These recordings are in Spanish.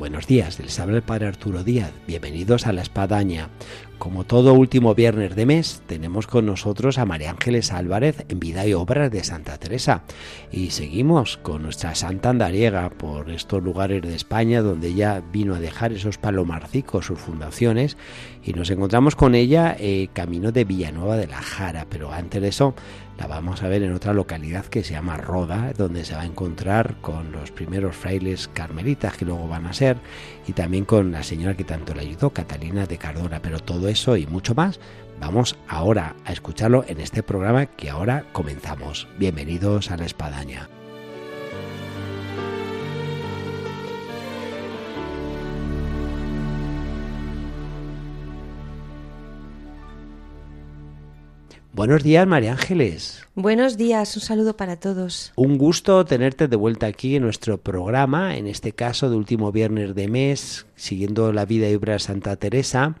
buenos días, les habla el Padre Arturo Díaz, bienvenidos a La Espadaña. Como todo último viernes de mes, tenemos con nosotros a María Ángeles Álvarez en Vida y Obras de Santa Teresa. Y seguimos con nuestra Santa Andariega por estos lugares de España donde ella vino a dejar esos palomarcicos, sus fundaciones, y nos encontramos con ella eh, camino de Villanueva de la Jara. Pero antes de eso, la vamos a ver en otra localidad que se llama Roda, donde se va a encontrar con los primeros frailes carmelitas que luego van a ser, y también con la señora que tanto le ayudó, Catalina de Cardona. Pero todo eso y mucho más, vamos ahora a escucharlo en este programa que ahora comenzamos. Bienvenidos a la Espadaña. Buenos días, María Ángeles. Buenos días, un saludo para todos. Un gusto tenerte de vuelta aquí en nuestro programa, en este caso de último viernes de mes, siguiendo la vida y obra de Santa Teresa.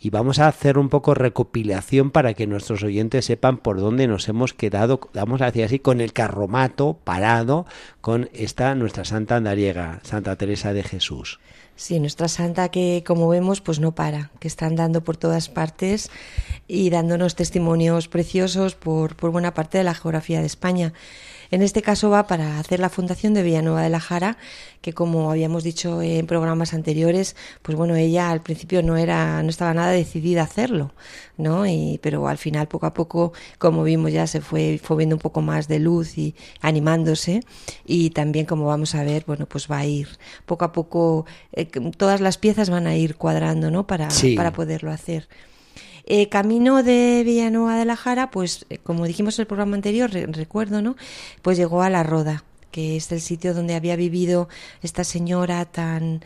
Y vamos a hacer un poco recopilación para que nuestros oyentes sepan por dónde nos hemos quedado, vamos a decir así, con el carromato parado con esta nuestra Santa Andariega, Santa Teresa de Jesús. Sí, nuestra santa que como vemos pues no para, que está andando por todas partes y dándonos testimonios preciosos por, por buena parte de la geografía de España. En este caso va para hacer la fundación de Villanueva de la Jara, que como habíamos dicho en programas anteriores, pues bueno, ella al principio no era, no estaba nada decidida a hacerlo, ¿no? Y, pero al final, poco a poco, como vimos ya, se fue, fue viendo un poco más de luz y animándose. Y también, como vamos a ver, bueno, pues va a ir poco a poco, eh, todas las piezas van a ir cuadrando, ¿no? Para, para poderlo hacer. Eh, camino de Villanueva de la Jara, pues eh, como dijimos en el programa anterior, recuerdo, ¿no? Pues llegó a La Roda, que es el sitio donde había vivido esta señora tan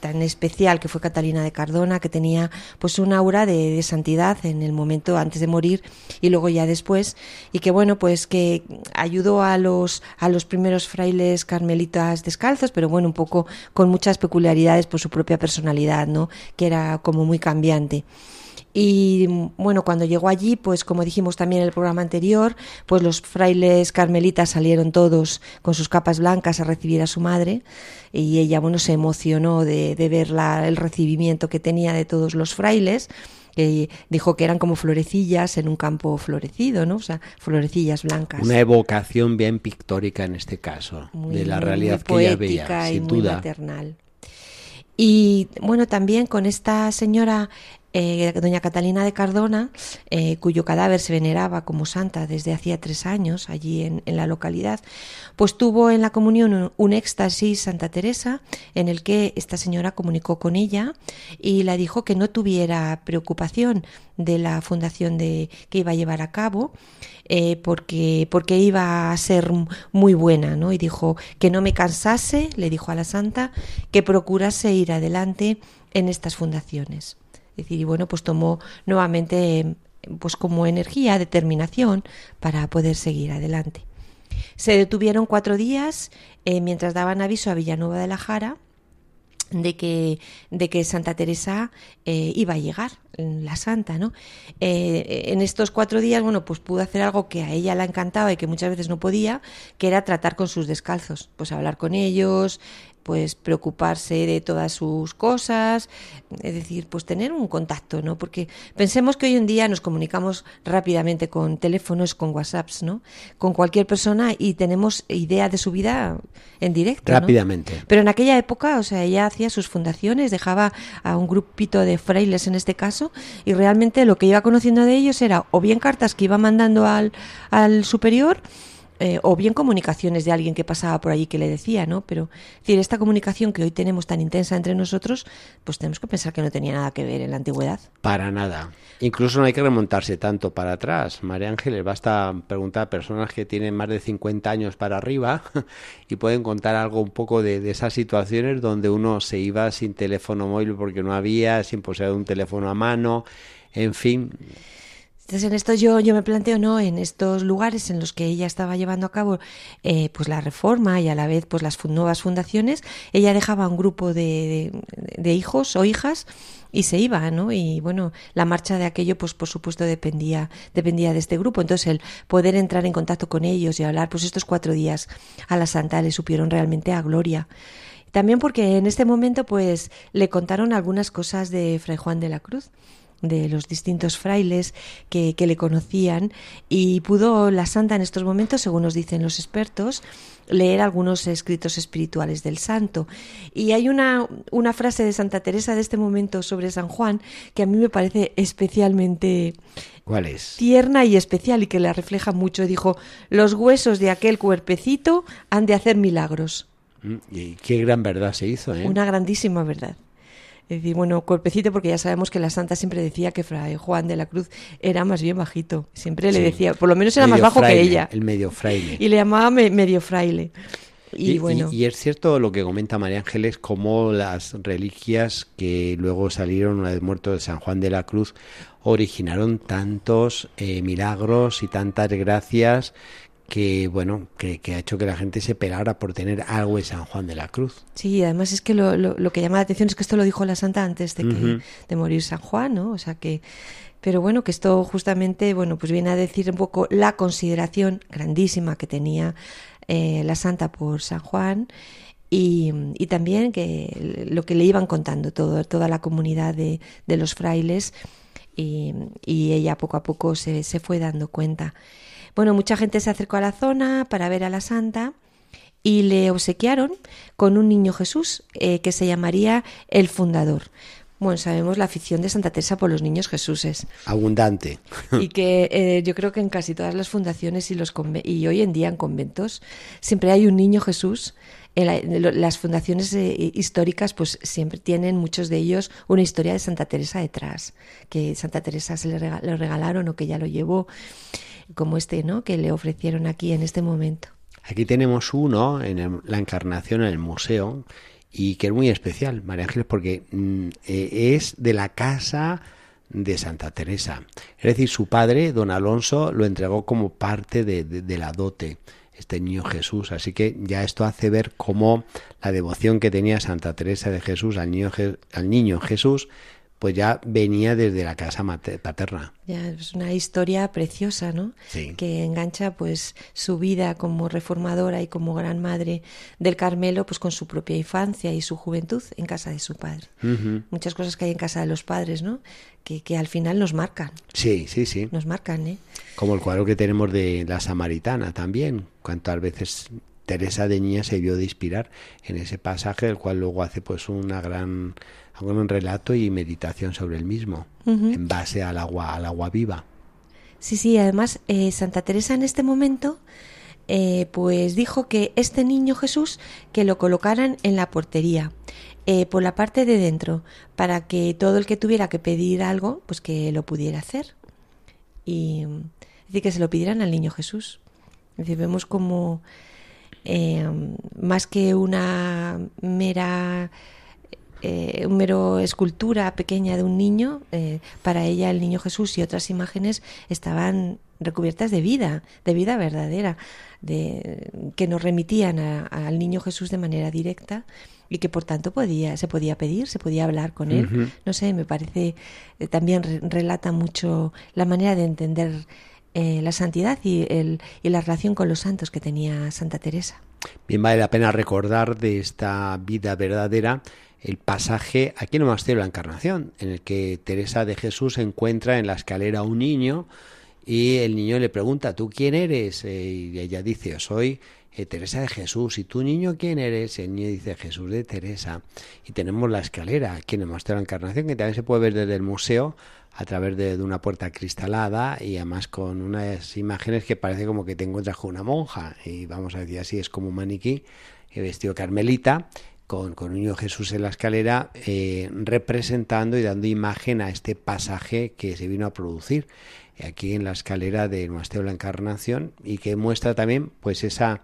tan especial que fue Catalina de Cardona que tenía pues un aura de, santidad en el momento antes de morir y luego ya después y que bueno pues que ayudó a los a los primeros frailes carmelitas descalzos pero bueno un poco con muchas peculiaridades por su propia personalidad no que era como muy cambiante. Y bueno, cuando llegó allí, pues como dijimos también en el programa anterior, pues los frailes carmelitas salieron todos con sus capas blancas a recibir a su madre y ella, bueno, se emocionó de, de ver la, el recibimiento que tenía de todos los frailes que dijo que eran como florecillas en un campo florecido, ¿no? O sea, florecillas blancas. Una evocación bien pictórica en este caso, de la realidad que ella veía, sin y duda. maternal. Y bueno, también con esta señora eh, doña Catalina de Cardona, eh, cuyo cadáver se veneraba como santa desde hacía tres años allí en, la localidad, pues tuvo en la comunión un, éxtasis Santa Teresa en el que esta señora comunicó con ella y la dijo que no tuviera preocupación de la fundación de, que iba a llevar a cabo eh, porque, porque iba a ser muy buena, ¿no? Y dijo que no me cansase, le dijo a la santa, que procurase ir adelante en estas fundaciones decir, y bueno, pues tomó nuevamente pues como energía, determinación para poder seguir adelante. Se detuvieron cuatro días eh, mientras daban aviso a Villanueva de la Jara de que, de que Santa Teresa eh, iba a llegar, la santa, ¿no? Eh, en estos cuatro días, bueno, pues pudo hacer algo que a ella la encantaba y que muchas veces no podía, que era tratar con sus descalzos, pues hablar con ellos, pues preocuparse de todas sus cosas, es decir, pues tener un contacto, ¿no? Porque pensemos que hoy en día nos comunicamos rápidamente con teléfonos, con WhatsApps, ¿no? Con cualquier persona y tenemos idea de su vida en directo. Rápidamente. Pero en aquella época, o sea, ella hacía sus fundaciones, dejaba a un grupito de frailes en este caso, y realmente lo que iba conociendo de ellos era o bien cartas que iba mandando al, al superior, eh, o bien comunicaciones de alguien que pasaba por allí que le decía, ¿no? Pero, decir, esta comunicación que hoy tenemos tan intensa entre nosotros, pues tenemos que pensar que no tenía nada que ver en la antigüedad. Para nada. Incluso no hay que remontarse tanto para atrás. María Ángeles, basta preguntar a personas que tienen más de 50 años para arriba y pueden contar algo un poco de, de esas situaciones donde uno se iba sin teléfono móvil porque no había, sin poseer un teléfono a mano, en fin. Entonces en esto yo, yo me planteo, ¿no? En estos lugares en los que ella estaba llevando a cabo eh, pues la reforma y a la vez pues las nuevas fundaciones, ella dejaba un grupo de, de, hijos o hijas y se iba, ¿no? Y bueno, la marcha de aquello, pues por supuesto dependía, dependía de este grupo. Entonces el poder entrar en contacto con ellos y hablar, pues estos cuatro días a la santa le supieron realmente a gloria. También porque en este momento, pues le contaron algunas cosas de Fray Juan de la Cruz de los distintos frailes que, que, le conocían y pudo la santa en estos momentos, según nos dicen los expertos, leer algunos escritos espirituales del santo. Y hay una, una frase de Santa Teresa de este momento sobre San Juan que a mí me parece especialmente ¿Cuál es? tierna y especial y que la refleja mucho. Dijo, los huesos de aquel cuerpecito han de hacer milagros. Mm, y qué gran verdad se hizo, ¿eh? Una grandísima verdad. Es decir, bueno, cuerpecito, porque ya sabemos que la santa siempre decía que Fray Juan de la Cruz era más bien bajito. Siempre le decía, por lo menos era más bajo que ella. El medio fraile. Y le llamaba medio fraile. Y, bueno. y, es cierto lo que comenta María Ángeles, como las reliquias que luego salieron una vez muerto de San Juan de la Cruz originaron tantos eh, milagros y tantas gracias que bueno que, ha hecho que la gente se pelara por tener algo de San Juan de la Cruz. Sí, además es que lo, lo, que llama la atención es que esto lo dijo la santa antes de, que, de morir San Juan, ¿no? O sea que pero bueno, que esto justamente, bueno, pues viene a decir un poco la consideración grandísima que tenía eh, la santa por San Juan y, y, también que lo que le iban contando todo, toda la comunidad de, de los frailes y, y, ella poco a poco se, se fue dando cuenta. Bueno, mucha gente se acercó a la zona para ver a la santa y le obsequiaron con un niño Jesús eh, que se llamaría el fundador. Bueno, sabemos la afición de Santa Teresa por los niños Jesuses. Abundante. Y que eh, yo creo que en casi todas las fundaciones y, los y hoy en día en conventos siempre hay un niño Jesús. Las fundaciones eh, históricas pues siempre tienen muchos de ellos una historia de Santa Teresa detrás, que Santa Teresa se le, le regalaron o que ya lo llevó como este, ¿no? Que le ofrecieron aquí en este momento. Aquí tenemos uno en la encarnación en el museo y que es muy especial, María Ángeles, porque mm, eh, es de la casa de Santa Teresa. Es decir, su padre, don Alonso, lo entregó como parte de, la dote, este niño Jesús. Así que ya esto hace ver cómo la devoción que tenía Santa Teresa de Jesús al niño, al niño Jesús pues ya venía desde la casa paterna. Ya, es una historia preciosa, ¿no? Sí. Que engancha pues su vida como reformadora y como gran madre del Carmelo, pues con su propia infancia y su juventud en casa de su padre. Muchas cosas que hay en casa de los padres, ¿no? Que, que al final nos marcan. Sí, sí, sí. Nos marcan, ¿eh? Como el cuadro que tenemos de la Samaritana también. Cuántas veces Teresa de Niña se vio de inspirar en ese pasaje, el cual luego hace pues una gran un relato y meditación sobre el mismo, en base al agua, al agua viva. Sí, sí, además eh, Santa Teresa en este momento eh, pues dijo que este niño Jesús que lo colocaran en la portería, eh, por la parte de dentro, para que todo el que tuviera que pedir algo, pues que lo pudiera hacer. Y es decir, que se lo pidieran al niño Jesús. Es decir, vemos como más que una mera eh, un mero escultura pequeña de un niño, eh, para ella el niño Jesús y otras imágenes estaban recubiertas de vida, de vida verdadera, de, que nos remitían al niño Jesús de manera directa y que por tanto podía, se podía pedir, se podía hablar con él. No sé, me parece, eh, también relata mucho la manera de entender la santidad y, el, y la relación con los santos que tenía Santa Teresa. Bien, vale la pena recordar de esta vida verdadera el pasaje aquí en el Monasterio de la Encarnación, en el que Teresa de Jesús encuentra en la escalera a un niño y el niño le pregunta, ¿tú quién eres? Eh, y ella dice, soy eh, Teresa de Jesús. ¿Y tú niño quién eres? El niño dice, Jesús de Teresa. Y tenemos la escalera aquí en el de la Encarnación, que también se puede ver desde el museo a través de, una puerta cristalada y además con unas imágenes que parece como que te encuentras con una monja y vamos a decir así, es como un maniquí vestido carmelita con, con Niño Jesús en la escalera, eh, representando y dando imagen a este pasaje que se vino a producir aquí en la escalera del Monasterio de la Encarnación y que muestra también pues esa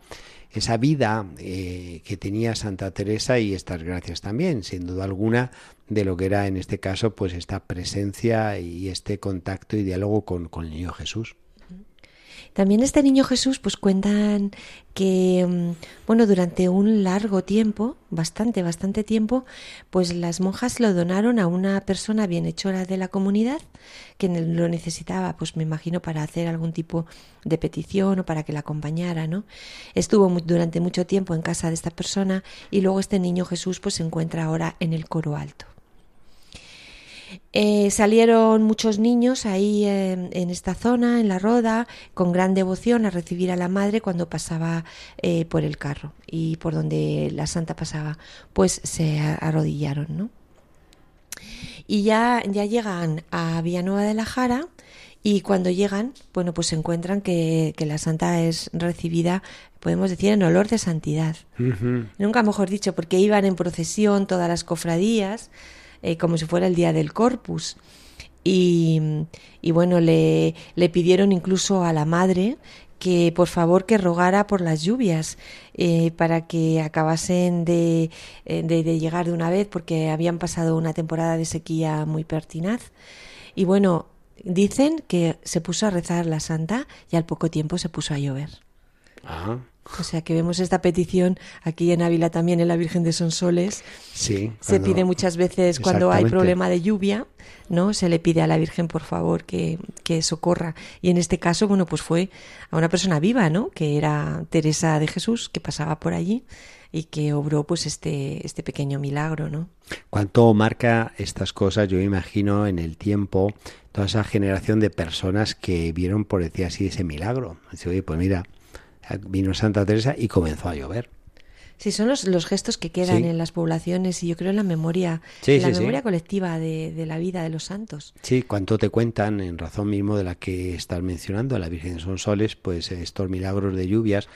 esa vida eh, que tenía Santa Teresa y estas gracias también, sin duda alguna, de lo que era en este caso pues esta presencia y este contacto y diálogo con, con el niño Jesús. También este niño Jesús, pues cuentan que, mm, bueno, durante un largo tiempo, bastante, bastante tiempo, pues las monjas lo donaron a una persona bienhechora de la comunidad que lo necesitaba, pues me imagino, para hacer algún tipo de petición o para que la acompañara, ¿no? Estuvo durante mucho tiempo en casa de esta persona y luego este niño Jesús, pues se encuentra ahora en el coro alto. Eh, salieron muchos niños ahí en esta zona, en la roda, con gran devoción a recibir a la madre cuando pasaba eh, por el carro y por donde la santa pasaba, pues se arrodillaron, ¿no? Y ya, ya llegan a Villanueva de la Jara y cuando llegan, bueno, pues se encuentran que, que la santa es recibida, podemos decir, en olor de santidad. Nunca mejor dicho, porque iban en procesión todas las cofradías, eh, como si fuera el día del Corpus. Y, y bueno, le, le, pidieron incluso a la madre que por favor que rogara por las lluvias eh, para que acabasen de, eh, de, de, llegar de una vez porque habían pasado una temporada de sequía muy pertinaz. Y bueno, dicen que se puso a rezar la santa y al poco tiempo se puso a llover. Ah. O sea que vemos esta petición aquí en Ávila también en la Virgen de Sonsoles. Sí. Se pide muchas veces cuando hay problema de lluvia, ¿no? Se le pide a la Virgen, por favor, que, que, socorra. Y en este caso, bueno, pues fue a una persona viva, ¿no? Que era Teresa de Jesús, que pasaba por allí y que obró pues este, este pequeño milagro, ¿no? ¿Cuánto marca estas cosas? Yo imagino en el tiempo toda esa generación de personas que vieron, por decir así, ese milagro. Dice, oye, pues mira, vino Santa Teresa y comenzó a llover. Sí, son los, los gestos que quedan Sí. en las poblaciones y yo creo en la memoria, Sí, en la sí, memoria colectiva de, de la vida de los santos. Sí, cuánto te cuentan en razón mismo de la que estás mencionando, la Virgen de Sonsoles, pues estos milagros de lluvias.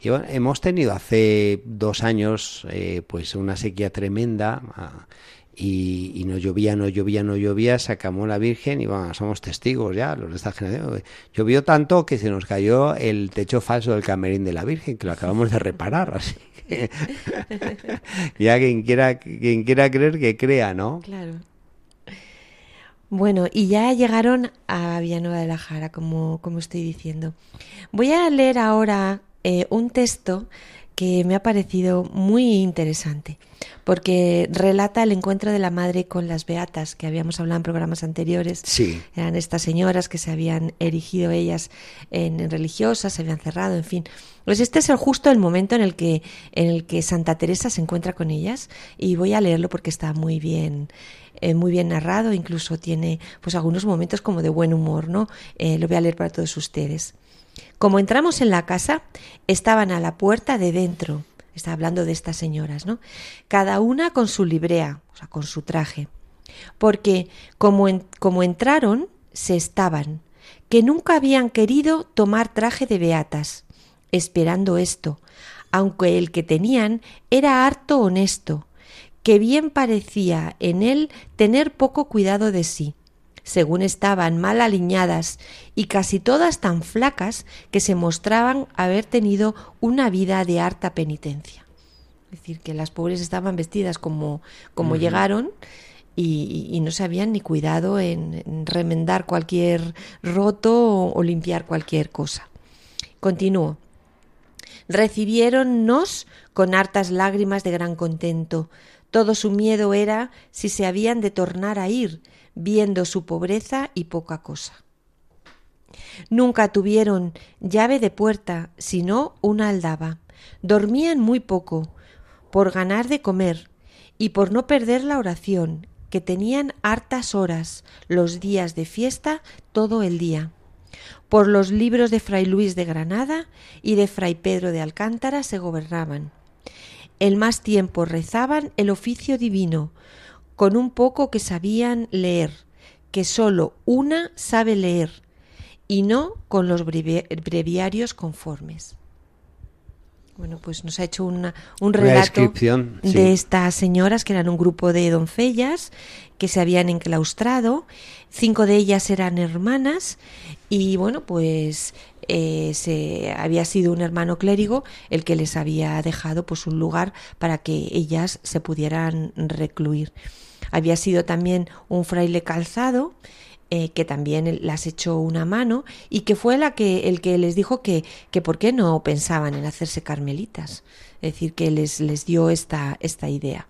Y bueno, hemos tenido hace dos años eh, pues una sequía tremenda ah, y, no llovía, no llovía, no llovía, se acabó la Virgen y bueno, somos testigos ya, los de esta generación. Llovió tanto que se nos cayó el techo falso del camerín de la Virgen, que lo acabamos de reparar, así que ya quien quiera, quien quiera creer que crea, ¿no? Claro. Bueno, y ya llegaron a Villanueva de la Jara, como, como estoy diciendo. Voy a leer ahora eh, un texto que me ha parecido muy interesante, porque relata el encuentro de la madre con las beatas, que habíamos hablado en programas anteriores. Sí. Eran estas señoras que se habían erigido ellas en, en religiosas, se habían cerrado, en fin. Pues este es el, justo el momento en el que en el que Santa Teresa se encuentra con ellas y voy a leerlo porque está muy bien eh, muy bien narrado, incluso tiene pues algunos momentos como de buen humor, ¿no? Eh, lo voy a leer para todos ustedes. Como entramos en la casa, estaban a la puerta de dentro. Está hablando de estas señoras, ¿no? Cada una con su librea, o sea, con su traje. Porque como, como entraron, se estaban, que nunca habían querido tomar traje de beatas, esperando esto, aunque el que tenían era harto honesto, que bien parecía en él tener poco cuidado de sí, según estaban mal aliñadas y casi todas tan flacas que se mostraban haber tenido una vida de harta penitencia. Es decir, que las pobres estaban vestidas como, como llegaron y, y no se habían ni cuidado en, en remendar cualquier roto o, o limpiar cualquier cosa. Continúo. Recibiéronnos con hartas lágrimas de gran contento. Todo su miedo era si se habían de tornar a ir, viendo su pobreza y poca cosa. Nunca tuvieron llave de puerta, sino una aldaba. Dormían muy poco, por ganar de comer y por no perder la oración, que tenían hartas horas los días de fiesta todo el día. Por los libros de Fray Luis de Granada y de Fray Pedro de Alcántara se gobernaban. El más tiempo rezaban el oficio divino, con un poco que sabían leer, que sólo una sabe leer, y no con los brevi- breviarios conformes. bueno, pues nos ha hecho una, un relato de estas señoras que eran un grupo de doncellas que se habían enclaustrado. Cinco de ellas eran hermanas y bueno, pues eh, se había sido un hermano clérigo el que les había dejado pues un lugar para que ellas se pudieran recluir. Había sido también un fraile calzado eh, que también las echó una mano y que fue la que, el que les dijo que, que por qué no pensaban en hacerse carmelitas. Es decir, que les, les dio esta, esta idea.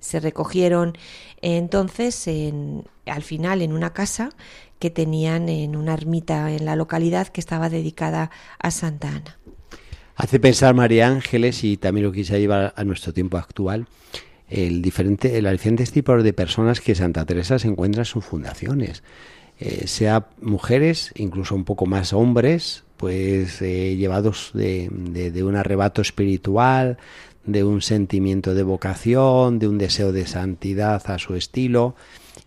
Se recogieron entonces en, al final en una casa que tenían en una ermita en la localidad que estaba dedicada a Santa Ana. Hace pensar María Ángeles y también lo quise llevar a nuestro tiempo actual el diferente, los diferentes tipos de personas que Santa Teresa se encuentra en sus fundaciones. Eh, sea mujeres, incluso un poco más hombres, pues eh, llevados de, de, un arrebato espiritual, de un sentimiento de vocación, de un deseo de santidad a su estilo,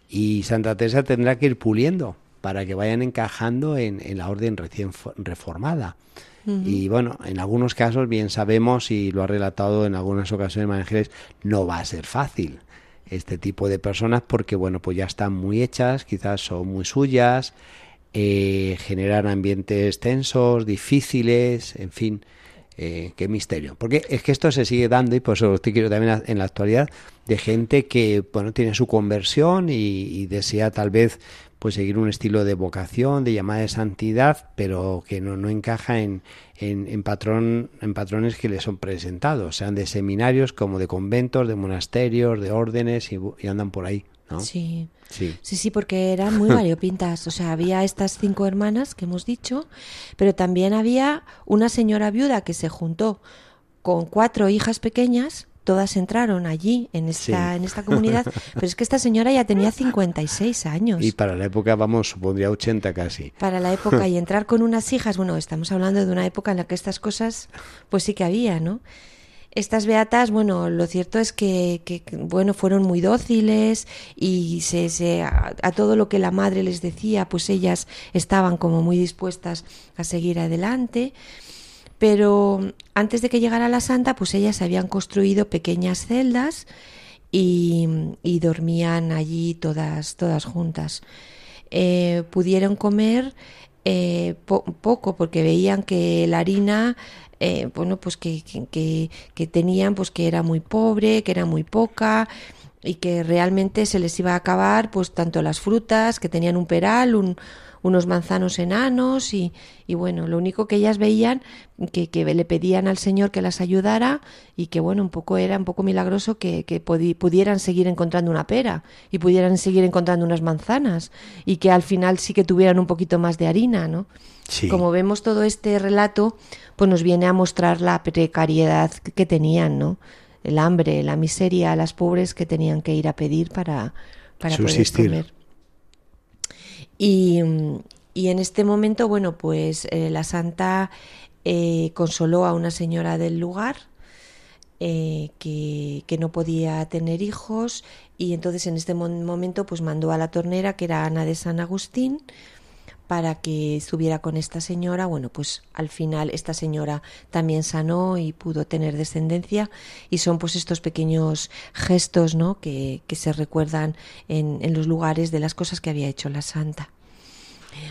y Santa Teresa tendrá que ir puliendo para que vayan encajando en, en la orden recién reformada. Y bueno, en algunos casos, bien sabemos, y lo ha relatado en algunas ocasiones Ángeles, no va a ser fácil este tipo de personas porque, bueno, pues ya están muy hechas, quizás son muy suyas, eh, generan ambientes tensos, difíciles, en fin, eh, qué misterio. Porque es que esto se sigue dando y por eso estoy quiero también en la actualidad de gente que, bueno, tiene su conversión y desea tal vez pues seguir un estilo de vocación, de llamada de santidad, pero que no, no encaja en, en, patrón, en patrones que le son presentados, sean de seminarios como de conventos, de monasterios, de órdenes y, andan por ahí. ¿no? Sí. sí. Sí, sí, porque eran muy variopintas. O sea, había estas cinco hermanas que hemos dicho, pero también había una señora viuda que se juntó con cuatro hijas pequeñas todas entraron allí en esta en esta comunidad, pero es que esta señora ya tenía 56 años. Y para la época, vamos, supondría 80 casi. Para la época y entrar con unas hijas, bueno, estamos hablando de una época en la que estas cosas pues sí que había, ¿no? Estas beatas, bueno, lo cierto es que, que bueno, fueron muy dóciles y se, se a, a, todo lo que la madre les decía, pues ellas estaban como muy dispuestas a seguir adelante. Pero antes de que llegara la santa, pues ellas habían construido pequeñas celdas y, dormían allí todas, todas juntas. Eh, pudieron comer eh, poco porque veían que la harina eh, bueno pues que, que, que, tenían pues que era muy pobre que era muy poca y que realmente se les iba a acabar pues tanto las frutas que tenían un peral un, unos manzanos enanos y, y bueno, lo único que ellas veían que, que, le pedían al Señor que las ayudara y que bueno, un poco era un poco milagroso que, que pudieran seguir encontrando una pera y pudieran seguir encontrando unas manzanas y que al final sí que tuvieran un poquito más de harina, ¿no? Como vemos todo este relato, pues nos viene a mostrar la precariedad que tenían, ¿no? El hambre, la miseria, las pobres que tenían que ir a pedir para, para poder comer. Y, en este momento, bueno, pues eh, la santa eh, consoló a una señora del lugar eh, que, que, no podía tener hijos y entonces en este momento pues mandó a la tornera, que era Ana de San Agustín, para que estuviera con esta señora. Bueno, pues al final esta señora también sanó y pudo tener descendencia y son pues estos pequeños gestos, ¿no? Que, que se recuerdan en, en los lugares de las cosas que había hecho la santa.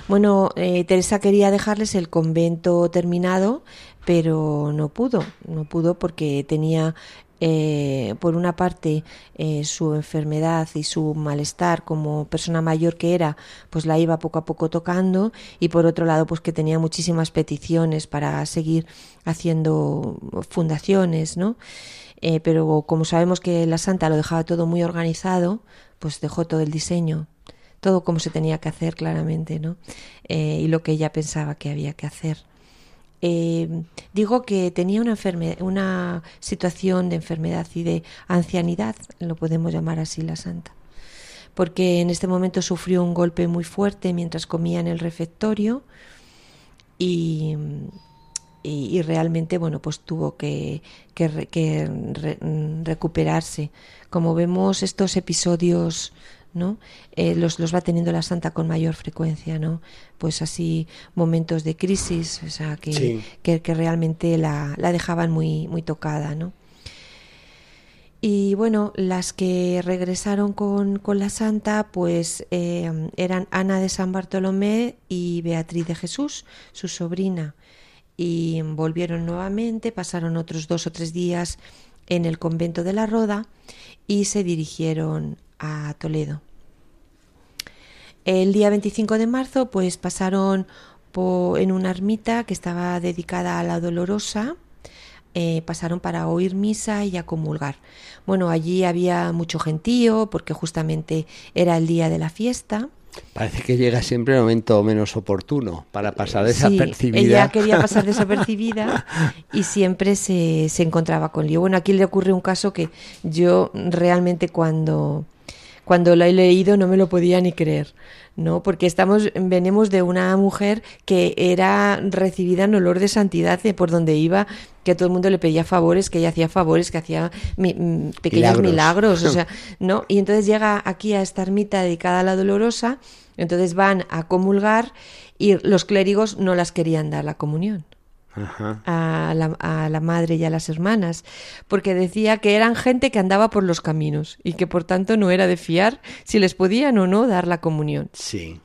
Bueno, eh, Teresa quería dejarles el convento terminado, pero no pudo, no pudo porque tenía eh, por una parte eh, su enfermedad y su malestar como persona mayor que era pues la iba poco a poco tocando y por otro lado pues que tenía muchísimas peticiones para seguir haciendo fundaciones no eh, pero como sabemos que la santa lo dejaba todo muy organizado pues dejó todo el diseño todo como se tenía que hacer claramente no y lo que ella pensaba que había que hacer eh, digo que tenía una, una situación de enfermedad y de ancianidad, lo podemos llamar así la santa, porque en este momento sufrió un golpe muy fuerte mientras comía en el refectorio y, y, realmente bueno pues tuvo que, que, recuperarse. Como vemos estos episodios ¿no? Eh, los, los va teniendo la santa con mayor frecuencia, ¿no? Pues así momentos de crisis, o sea, que, que, realmente la, la, dejaban muy, muy tocada, ¿no? Y bueno, las que regresaron con, con la santa, pues eh, eran Ana de San Bartolomé y Beatriz de Jesús, su sobrina. Y volvieron nuevamente, pasaron otros dos o tres días en el convento de la Roda y se dirigieron a Toledo. El día 25 de marzo, pues pasaron en una ermita que estaba dedicada a la Dolorosa, eh, pasaron para oír misa y a comulgar. Bueno, allí había mucho gentío porque justamente era el día de la fiesta. Parece que llega siempre el momento menos oportuno para pasar desapercibida. Sí, ella quería pasar desapercibida y siempre se, se encontraba con lío. Bueno, aquí le ocurre un caso que yo realmente cuando, cuando lo he leído no me lo podía ni creer. ¿no? Porque estamos, venimos de una mujer que era recibida en olor de santidad por donde iba, que todo el mundo le pedía favores, que ella hacía favores, que hacía mm, pequeños milagros. o sea, ¿no? Y entonces llega aquí a esta ermita dedicada a la dolorosa, entonces van a comulgar y los clérigos no las querían dar la comunión a, la, a, la, madre y a las hermanas, porque decía que eran gente que andaba por los caminos y que por tanto no era de fiar si les podían o no dar la comunión. Sí.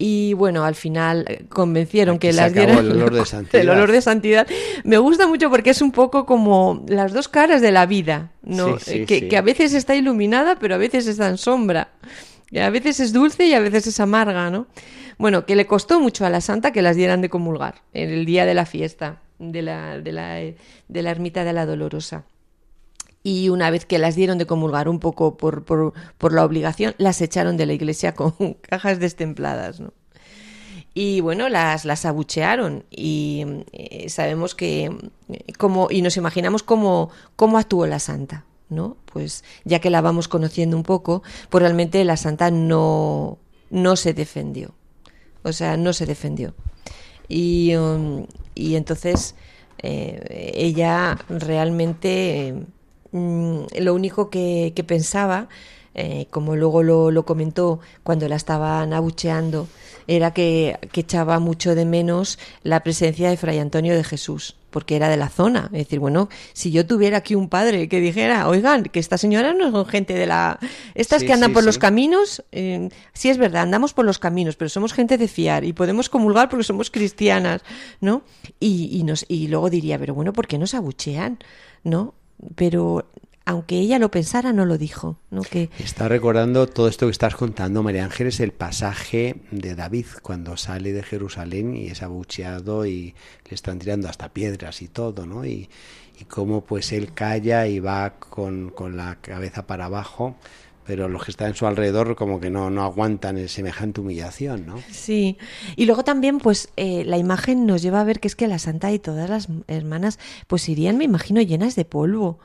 Y bueno, al final eh, convencieron que las dieran el olor de santidad. el olor de santidad. Me gusta mucho porque es un poco como las dos caras de la vida, ¿no? que, que a veces está iluminada, pero a veces está en sombra. Y a veces es dulce y a veces es amarga, ¿no? Bueno, que le costó mucho a la santa que las dieran de comulgar en el día de la fiesta de la, de la, de la ermita de la Dolorosa. Y una vez que las dieron de comulgar un poco por, por, por la obligación, las echaron de la iglesia con cajas destempladas, ¿no? y bueno, las, las abuchearon y eh, sabemos que como, y nos imaginamos cómo, cómo actuó la santa, ¿no? Pues ya que la vamos conociendo un poco, pues realmente la santa no, no se defendió. O sea, no se defendió. Y, um, y entonces eh, ella realmente mm, lo único que, que pensaba, eh, como luego lo, lo, comentó cuando la estaban abucheando, era que, que echaba mucho de menos la presencia de Fray Antonio de Jesús porque era de la zona. Es decir, bueno, si yo tuviera aquí un padre que dijera, oigan, que esta señora no son gente de la... Estas que andan por los caminos, eh, sí es verdad, andamos por los caminos, pero somos gente de fiar y podemos comulgar porque somos cristianas, ¿no? Y, y, nos, y luego diría, pero bueno, ¿por qué nos abuchean? ¿No? Pero aunque ella lo pensara, no lo dijo. ¿no? Que... Está recordando todo esto que estás contando, María Ángeles, el pasaje de David cuando sale de Jerusalén y es abucheado y le están tirando hasta piedras y todo, ¿no? Y, y cómo pues él calla y va con, con, la cabeza para abajo, pero los que están en su alrededor como que no, no aguantan el semejante humillación, ¿no? Sí, y luego también pues eh, la imagen nos lleva a ver que es que la santa y todas las hermanas pues irían, me imagino, llenas de polvo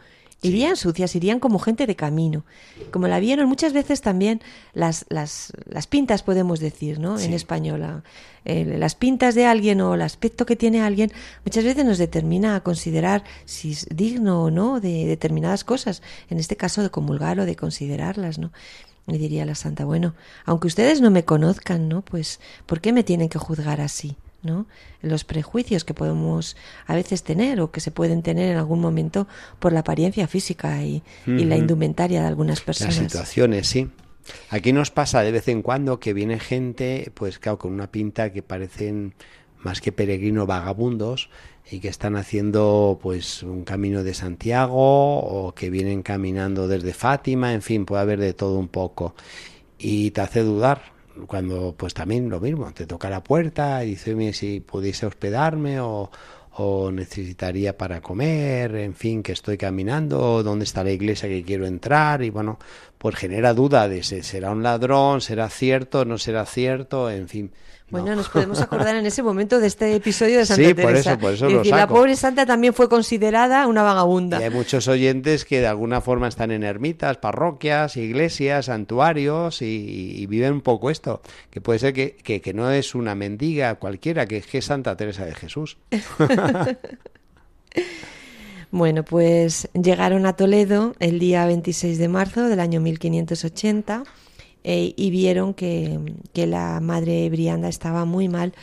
Irían sucias, irían como gente de camino. Como la vieron muchas veces también las, las, las pintas, podemos decir, ¿no? En española. Eh, las pintas de alguien o el aspecto que tiene alguien muchas veces nos determina a considerar si es digno o no de determinadas cosas. En este caso de comulgar o de considerarlas, ¿no? Y diría la santa, bueno, aunque ustedes no me conozcan, ¿no? Pues, ¿por qué me tienen que juzgar así? ¿No? Los prejuicios que podemos a veces tener o que se pueden tener en algún momento por la apariencia física y, la indumentaria de algunas personas. Las situaciones, sí. Aquí nos pasa de vez en cuando que viene gente, pues claro, con una pinta que parecen más que peregrinos vagabundos y que están haciendo pues un camino de Santiago o que vienen caminando desde Fátima, en fin, puede haber de todo un poco y te hace dudar cuando pues también lo mismo, te toca la puerta y dice si pudiese hospedarme o, o necesitaría para comer, en fin, que estoy caminando, dónde está la iglesia que quiero entrar y bueno, pues genera duda de será un ladrón, será cierto, no será cierto, en fin. Bueno, nos podemos acordar en ese momento de este episodio de Santa sí, Teresa. por eso, por eso lo saco. La pobre santa también fue considerada una vagabunda. Y hay muchos oyentes que de alguna forma están en ermitas, parroquias, iglesias, santuarios y, viven un poco esto. Que puede ser que, que, que, no es una mendiga cualquiera, que es que es Santa Teresa de Jesús. bueno, pues llegaron a Toledo el día 26 de marzo del año 1580 eh, y vieron que, que la madre Brianda estaba muy mal,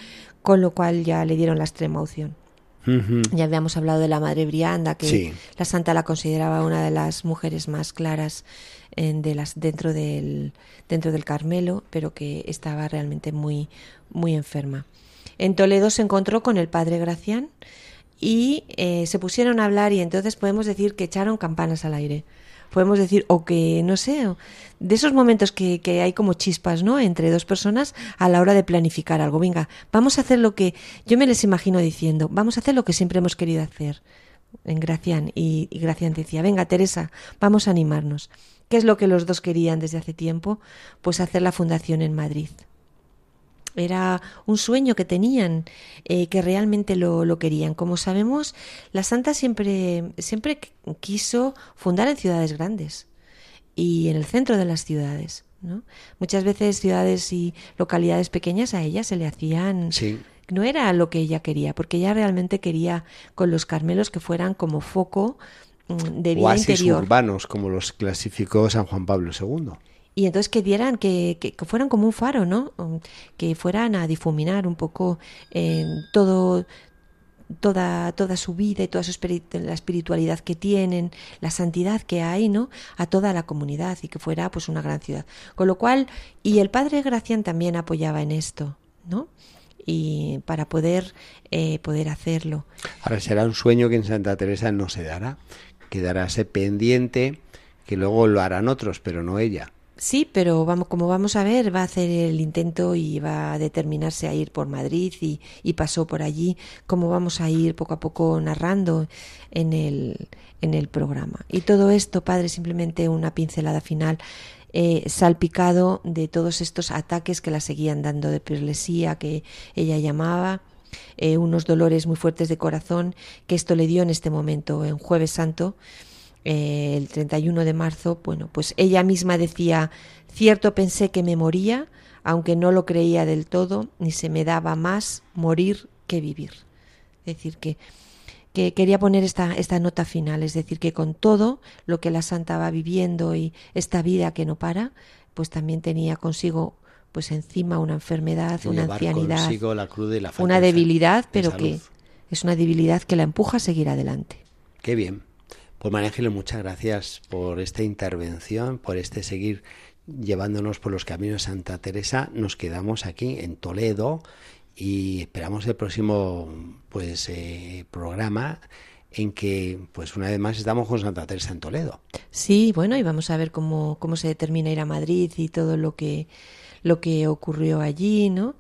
con lo cual ya le dieron la extrema opción. Ya habíamos hablado de la Madre Brianda, que la santa la consideraba una de las mujeres más claras en, de las, dentro, del, dentro del Carmelo, pero que estaba realmente muy, muy enferma. En Toledo se encontró con el padre Gracián y eh, se pusieron a hablar y entonces podemos decir que echaron campanas al aire podemos decir, o que, no sé, de esos momentos que, que, hay como chispas, ¿no? Entre dos personas a la hora de planificar algo. Venga, vamos a hacer lo que yo me les imagino diciendo, vamos a hacer lo que siempre hemos querido hacer. En Gracián, y, y Gracián decía, venga, Teresa, vamos a animarnos. ¿Qué es lo que los dos querían desde hace tiempo? Pues hacer la fundación en Madrid era un sueño que tenían, eh, que realmente lo, lo, querían. Como sabemos, la Santa siempre, siempre quiso fundar en ciudades grandes y en el centro de las ciudades. ¿no? Muchas veces ciudades y localidades pequeñas a ella se le hacían... No era lo que ella quería, porque ella realmente quería con los Carmelos que fueran como foco mm, de vida Oasis interior. urbanos, como los clasificó San Juan Pablo II y entonces que dieran, que, que, fueran como un faro, ¿no? Um, que fueran a difuminar un poco eh, todo, toda, toda su vida y toda su la espiritualidad que tienen, la santidad que hay, ¿no? A toda la comunidad y que fuera pues una gran ciudad. Con lo cual, y el padre Gracián también apoyaba en esto, ¿no? Y para poder, eh, poder hacerlo. Ahora será un sueño que en Santa Teresa no se dará, quedará ese pendiente que luego lo harán otros, pero no ella. Sí, pero vamos, como vamos a ver, va a hacer el intento y va a determinarse a ir por Madrid y, y pasó por allí, como vamos a ir poco a poco narrando en el, en el programa. Y todo esto, padre, simplemente una pincelada final. Eh, salpicado de todos estos ataques que la seguían dando de pirlesía que ella llamaba, eh, unos dolores muy fuertes de corazón que esto le dio en este momento, en Jueves Santo, eh, el 31 de marzo, bueno, pues ella misma decía, cierto pensé que me moría, aunque no lo creía del todo, ni se me daba más morir que vivir. Es decir, que, que quería poner esta, esta nota final, es decir, que con todo lo que la santa va viviendo y esta vida que no para, pues también tenía consigo pues encima una enfermedad, una ancianidad, una debilidad, pero que es una debilidad que la empuja a seguir adelante. Qué bien. Pues María Ángeles, muchas gracias por esta intervención, por este seguir llevándonos por los caminos de Santa Teresa. Nos quedamos aquí en Toledo y esperamos el próximo pues eh, programa en que pues una vez más estamos con Santa Teresa en Toledo. Sí, bueno, y vamos a ver cómo, cómo se determina ir a Madrid y todo lo que lo que ocurrió allí, ¿no?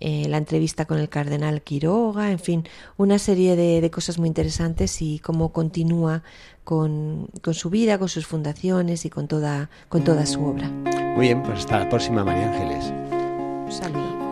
Eh, la entrevista con el cardenal Quiroga, en fin, una serie de, de cosas muy interesantes y cómo continúa con, con, su vida, con sus fundaciones y con toda, con toda su obra. Muy bien, pues hasta la próxima, María Ángeles. Salud.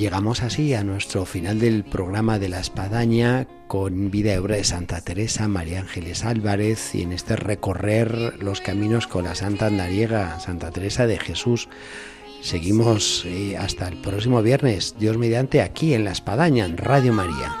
Llegamos así a nuestro final del programa de la espadaña con vida y obra de Santa Teresa, María Ángeles Álvarez y en este recorrer los caminos con la Santa Andariega, Santa Teresa de Jesús. Seguimos eh, hasta el próximo viernes, Dios mediante, aquí en la espadaña, en Radio María.